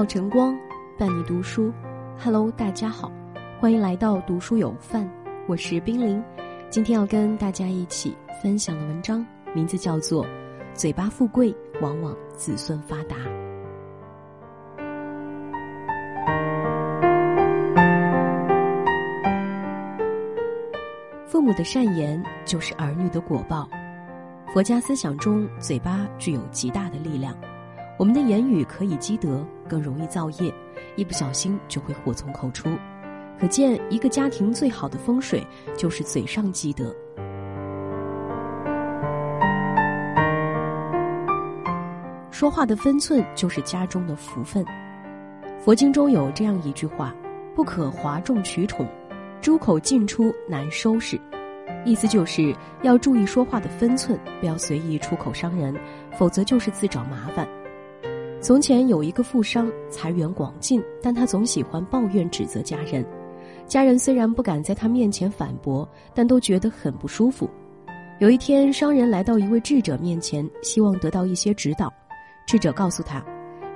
好晨光，伴你读书。Hello，大家好，欢迎来到读书有范，我是冰凌。今天要跟大家一起分享的文章，名字叫做《嘴巴富贵，往往子孙发达》。父母的善言就是儿女的果报。佛家思想中，嘴巴具有极大的力量。我们的言语可以积德，更容易造业，一不小心就会祸从口出。可见，一个家庭最好的风水就是嘴上积德。说话的分寸就是家中的福分。佛经中有这样一句话：“不可哗众取宠，诸口进出难收拾。”意思就是要注意说话的分寸，不要随意出口伤人，否则就是自找麻烦。从前有一个富商，财源广进，但他总喜欢抱怨指责家人。家人虽然不敢在他面前反驳，但都觉得很不舒服。有一天，商人来到一位智者面前，希望得到一些指导。智者告诉他，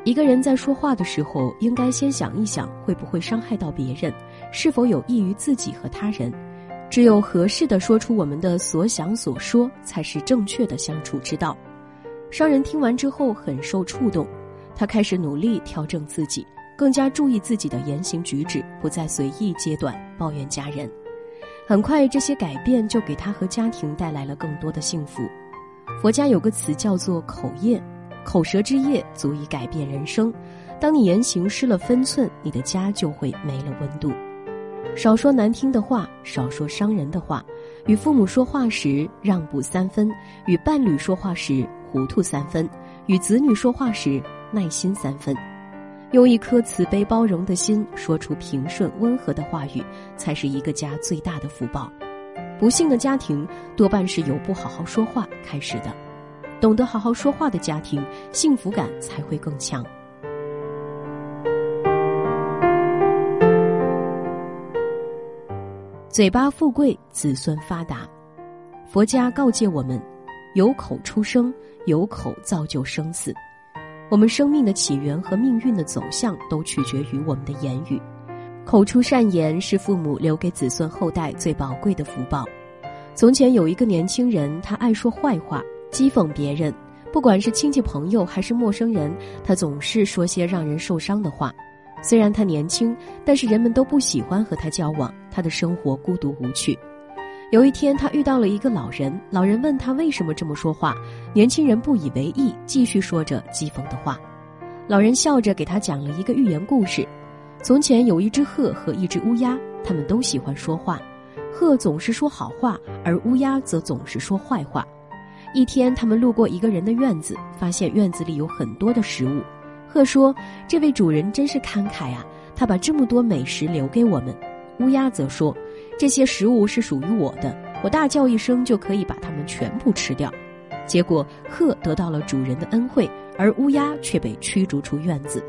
一个人在说话的时候，应该先想一想会不会伤害到别人，是否有益于自己和他人。只有合适的说出我们的所想所说，才是正确的相处之道。商人听完之后很受触动，他开始努力调整自己，更加注意自己的言行举止，不再随意揭短抱怨家人。很快，这些改变就给他和家庭带来了更多的幸福。佛家有个词叫做“口业”，口舌之业足以改变人生。当你言行失了分寸，你的家就会没了温度。少说难听的话，少说伤人的话。与父母说话时让步三分，与伴侣说话时糊涂三分，与子女说话时耐心三分。用一颗慈悲包容的心说出平顺温和的话语，才是一个家最大的福报。不幸的家庭多半是由不好好说话开始的，懂得好好说话的家庭，幸福感才会更强。嘴巴富贵，子孙发达。佛家告诫我们：有口出生，有口造就生死。我们生命的起源和命运的走向，都取决于我们的言语。口出善言是父母留给子孙后代最宝贵的福报。从前有一个年轻人，他爱说坏话，讥讽别人，不管是亲戚朋友还是陌生人，他总是说些让人受伤的话。虽然他年轻，但是人们都不喜欢和他交往。他的生活孤独无趣。有一天，他遇到了一个老人，老人问他为什么这么说话，年轻人不以为意，继续说着讥讽的话。老人笑着给他讲了一个寓言故事：从前有一只鹤和一只乌鸦，他们都喜欢说话。鹤总是说好话，而乌鸦则总是说坏话。一天，他们路过一个人的院子，发现院子里有很多的食物。鹤说：“这位主人真是慷慨啊，他把这么多美食留给我们。”乌鸦则说：“这些食物是属于我的，我大叫一声就可以把它们全部吃掉。”结果，鹤得到了主人的恩惠，而乌鸦却被驱逐出院子。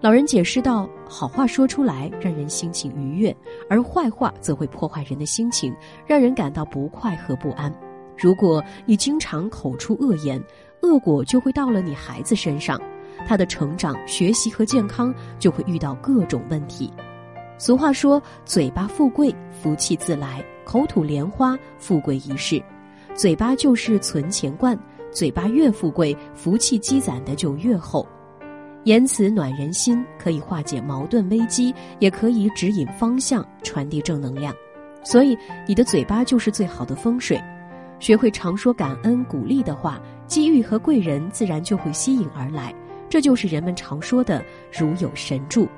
老人解释道：“好话说出来，让人心情愉悦；而坏话则会破坏人的心情，让人感到不快和不安。如果你经常口出恶言，恶果就会到了你孩子身上。”他的成长、学习和健康就会遇到各种问题。俗话说：“嘴巴富贵，福气自来；口吐莲花，富贵一世。”嘴巴就是存钱罐，嘴巴越富贵，福气积攒的就越厚。言辞暖人心，可以化解矛盾危机，也可以指引方向，传递正能量。所以，你的嘴巴就是最好的风水。学会常说感恩、鼓励的话，机遇和贵人自然就会吸引而来。这就是人们常说的“如有神助”，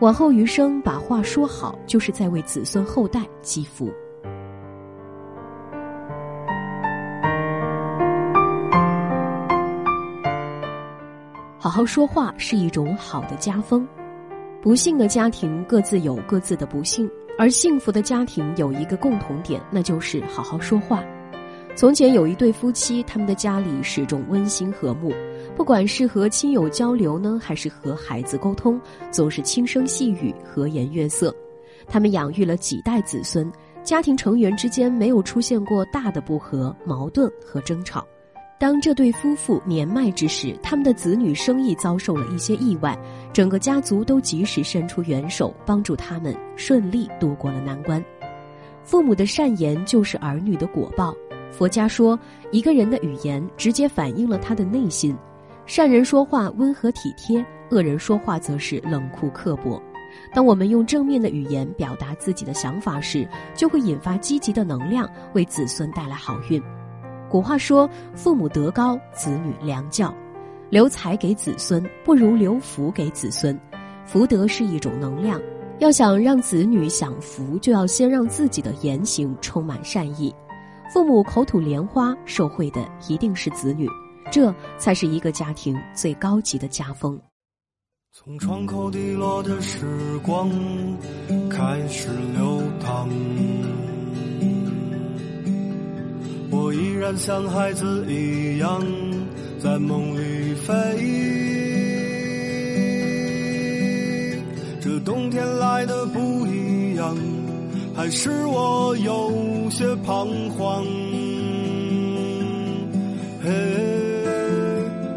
往后余生把话说好，就是在为子孙后代积福。好好说话是一种好的家风。不幸的家庭各自有各自的不幸，而幸福的家庭有一个共同点，那就是好好说话。从前有一对夫妻，他们的家里始终温馨和睦，不管是和亲友交流呢，还是和孩子沟通，总是轻声细语、和颜悦色。他们养育了几代子孙，家庭成员之间没有出现过大的不和、矛盾和争吵。当这对夫妇年迈之时，他们的子女生意遭受了一些意外，整个家族都及时伸出援手，帮助他们顺利度过了难关。父母的善言就是儿女的果报。佛家说，一个人的语言直接反映了他的内心。善人说话温和体贴，恶人说话则是冷酷刻薄。当我们用正面的语言表达自己的想法时，就会引发积极的能量，为子孙带来好运。古话说：“父母德高，子女良教。”留财给子孙，不如留福给子孙。福德是一种能量，要想让子女享福，就要先让自己的言行充满善意。父母口吐莲花，受惠的一定是子女，这才是一个家庭最高级的家风。从窗口滴落的时光开始流淌。我依然像孩子一样在梦里飞，这冬天来的不一样，还是我有些彷徨。嘿，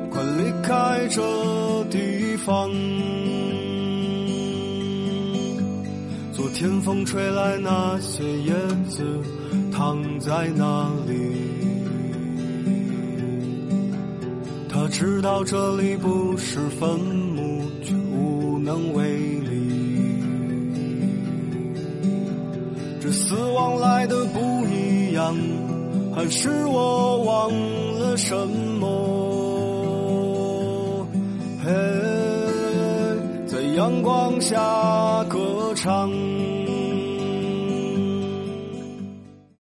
快离开这地方，昨天风吹来那些叶子。躺在那里，他知道这里不是坟墓，却无能为力。这死亡来的不一样，还是我忘了什么？嘿，在阳光下歌唱。